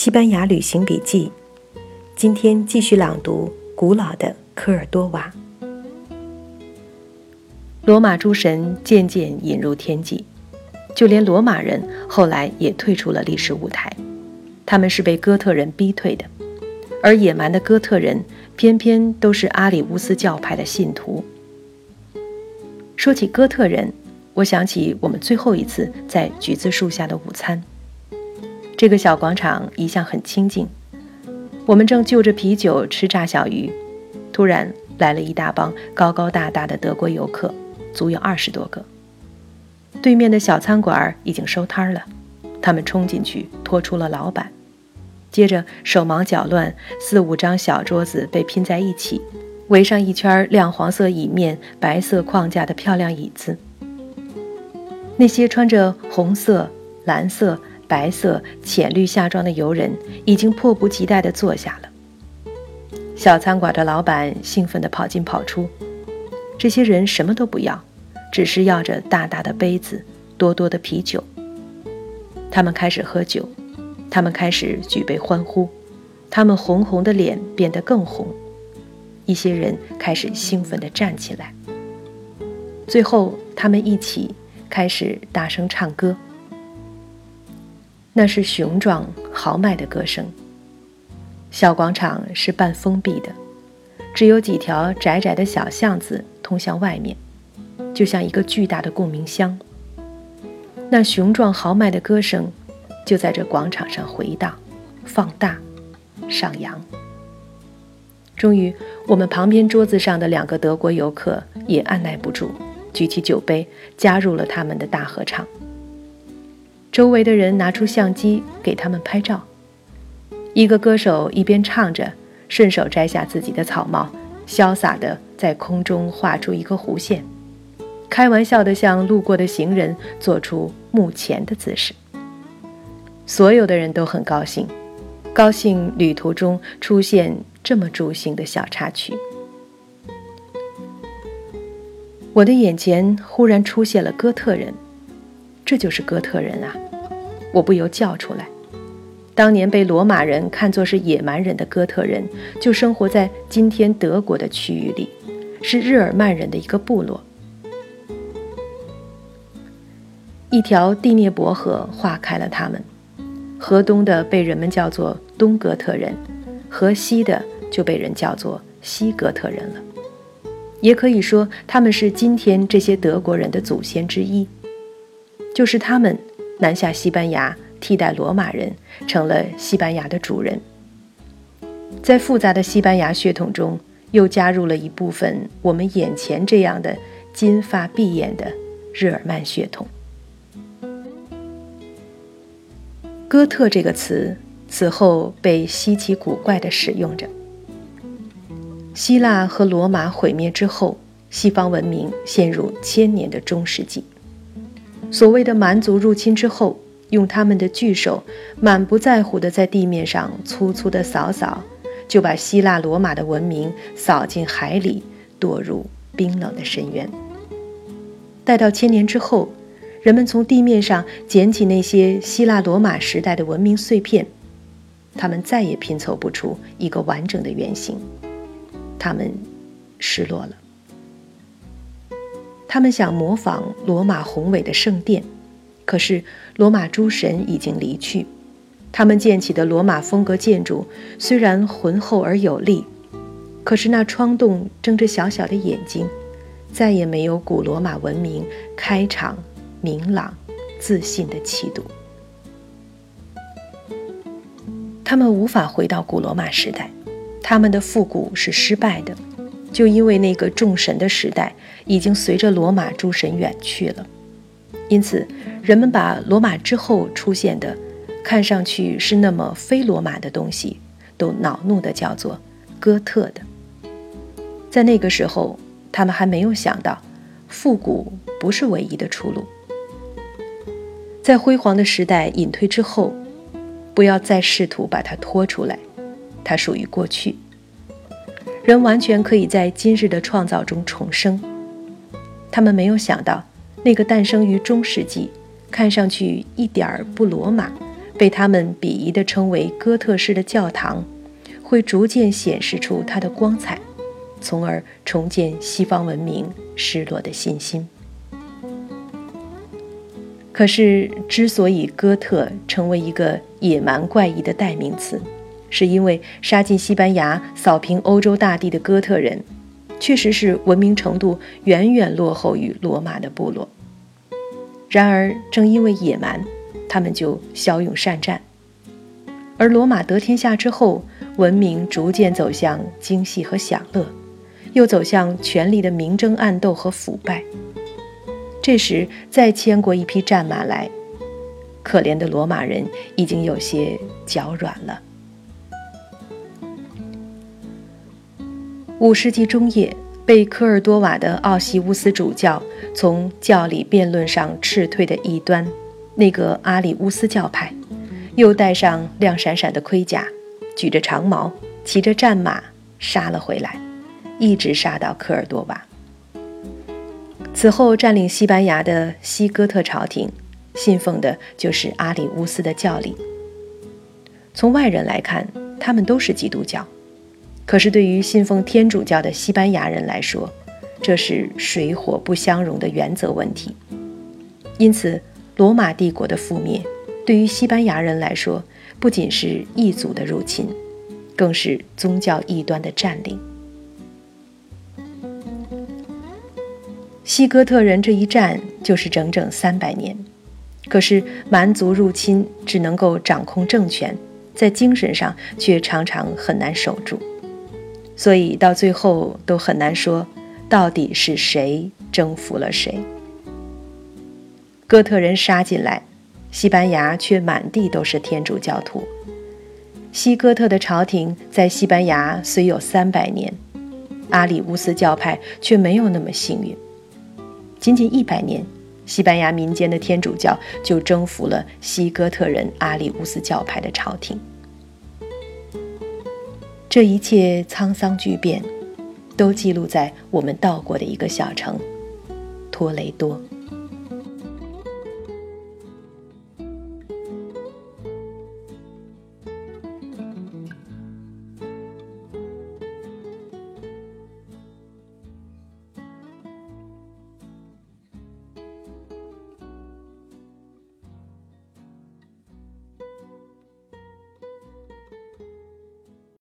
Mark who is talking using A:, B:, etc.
A: 西班牙旅行笔记，今天继续朗读古老的科尔多瓦。罗马诸神渐渐引入天际，就连罗马人后来也退出了历史舞台。他们是被哥特人逼退的，而野蛮的哥特人偏偏都是阿里乌斯教派的信徒。说起哥特人，我想起我们最后一次在橘子树下的午餐。这个小广场一向很清静，我们正就着啤酒吃炸小鱼，突然来了一大帮高高大大的德国游客，足有二十多个。对面的小餐馆已经收摊了，他们冲进去拖出了老板，接着手忙脚乱，四五张小桌子被拼在一起，围上一圈亮黄色椅面、白色框架的漂亮椅子。那些穿着红色、蓝色。白色浅绿夏装的游人已经迫不及待地坐下了。小餐馆的老板兴奋地跑进跑出。这些人什么都不要，只是要着大大的杯子、多多的啤酒。他们开始喝酒，他们开始举杯欢呼，他们红红的脸变得更红。一些人开始兴奋地站起来。最后，他们一起开始大声唱歌。那是雄壮豪迈的歌声。小广场是半封闭的，只有几条窄窄的小巷子通向外面，就像一个巨大的共鸣箱。那雄壮豪迈的歌声就在这广场上回荡、放大、上扬。终于，我们旁边桌子上的两个德国游客也按耐不住，举起酒杯，加入了他们的大合唱。周围的人拿出相机给他们拍照。一个歌手一边唱着，顺手摘下自己的草帽，潇洒地在空中画出一个弧线，开玩笑地向路过的行人做出目前的姿势。所有的人都很高兴，高兴旅途中出现这么助兴的小插曲。我的眼前忽然出现了哥特人。这就是哥特人啊！我不由叫出来。当年被罗马人看作是野蛮人的哥特人，就生活在今天德国的区域里，是日耳曼人的一个部落。一条第聂伯河划开了他们，河东的被人们叫做东哥特人，河西的就被人叫做西哥特人了。也可以说，他们是今天这些德国人的祖先之一。就是他们南下西班牙，替代罗马人，成了西班牙的主人。在复杂的西班牙血统中，又加入了一部分我们眼前这样的金发碧眼的日耳曼血统。哥特这个词此后被稀奇古怪地使用着。希腊和罗马毁灭之后，西方文明陷入千年的中世纪。所谓的蛮族入侵之后，用他们的巨手满不在乎地在地面上粗粗地扫扫，就把希腊罗马的文明扫进海里，堕入冰冷的深渊。待到千年之后，人们从地面上捡起那些希腊罗马时代的文明碎片，他们再也拼凑不出一个完整的原型，他们失落了。他们想模仿罗马宏伟的圣殿，可是罗马诸神已经离去。他们建起的罗马风格建筑虽然浑厚而有力，可是那窗洞睁着小小的眼睛，再也没有古罗马文明开场、明朗、自信的气度。他们无法回到古罗马时代，他们的复古是失败的。就因为那个众神的时代已经随着罗马诸神远去了，因此人们把罗马之后出现的，看上去是那么非罗马的东西，都恼怒地叫做哥特的。在那个时候，他们还没有想到，复古不是唯一的出路。在辉煌的时代隐退之后，不要再试图把它拖出来，它属于过去。人完全可以在今日的创造中重生。他们没有想到，那个诞生于中世纪、看上去一点儿不罗马、被他们鄙夷地称为哥特式的教堂，会逐渐显示出它的光彩，从而重建西方文明失落的信心。可是，之所以哥特成为一个野蛮怪异的代名词，是因为杀进西班牙、扫平欧洲大地的哥特人，确实是文明程度远远落后于罗马的部落。然而，正因为野蛮，他们就骁勇善战；而罗马得天下之后，文明逐渐走向精细和享乐，又走向权力的明争暗斗和腐败。这时再牵过一匹战马来，可怜的罗马人已经有些脚软了。五世纪中叶，被科尔多瓦的奥西乌斯主教从教理辩论上斥退的异端，那个阿里乌斯教派，又带上亮闪闪的盔甲，举着长矛，骑着战马杀了回来，一直杀到科尔多瓦。此后占领西班牙的西哥特朝廷，信奉的就是阿里乌斯的教理。从外人来看，他们都是基督教。可是，对于信奉天主教的西班牙人来说，这是水火不相容的原则问题。因此，罗马帝国的覆灭，对于西班牙人来说，不仅是异族的入侵，更是宗教异端的占领。西哥特人这一战就是整整三百年，可是蛮族入侵只能够掌控政权，在精神上却常常很难守住。所以到最后都很难说，到底是谁征服了谁。哥特人杀进来，西班牙却满地都是天主教徒。西哥特的朝廷在西班牙虽有三百年，阿里乌斯教派却没有那么幸运。仅仅一百年，西班牙民间的天主教就征服了西哥特人阿里乌斯教派的朝廷。这一切沧桑巨变，都记录在我们到过的一个小城——托雷多。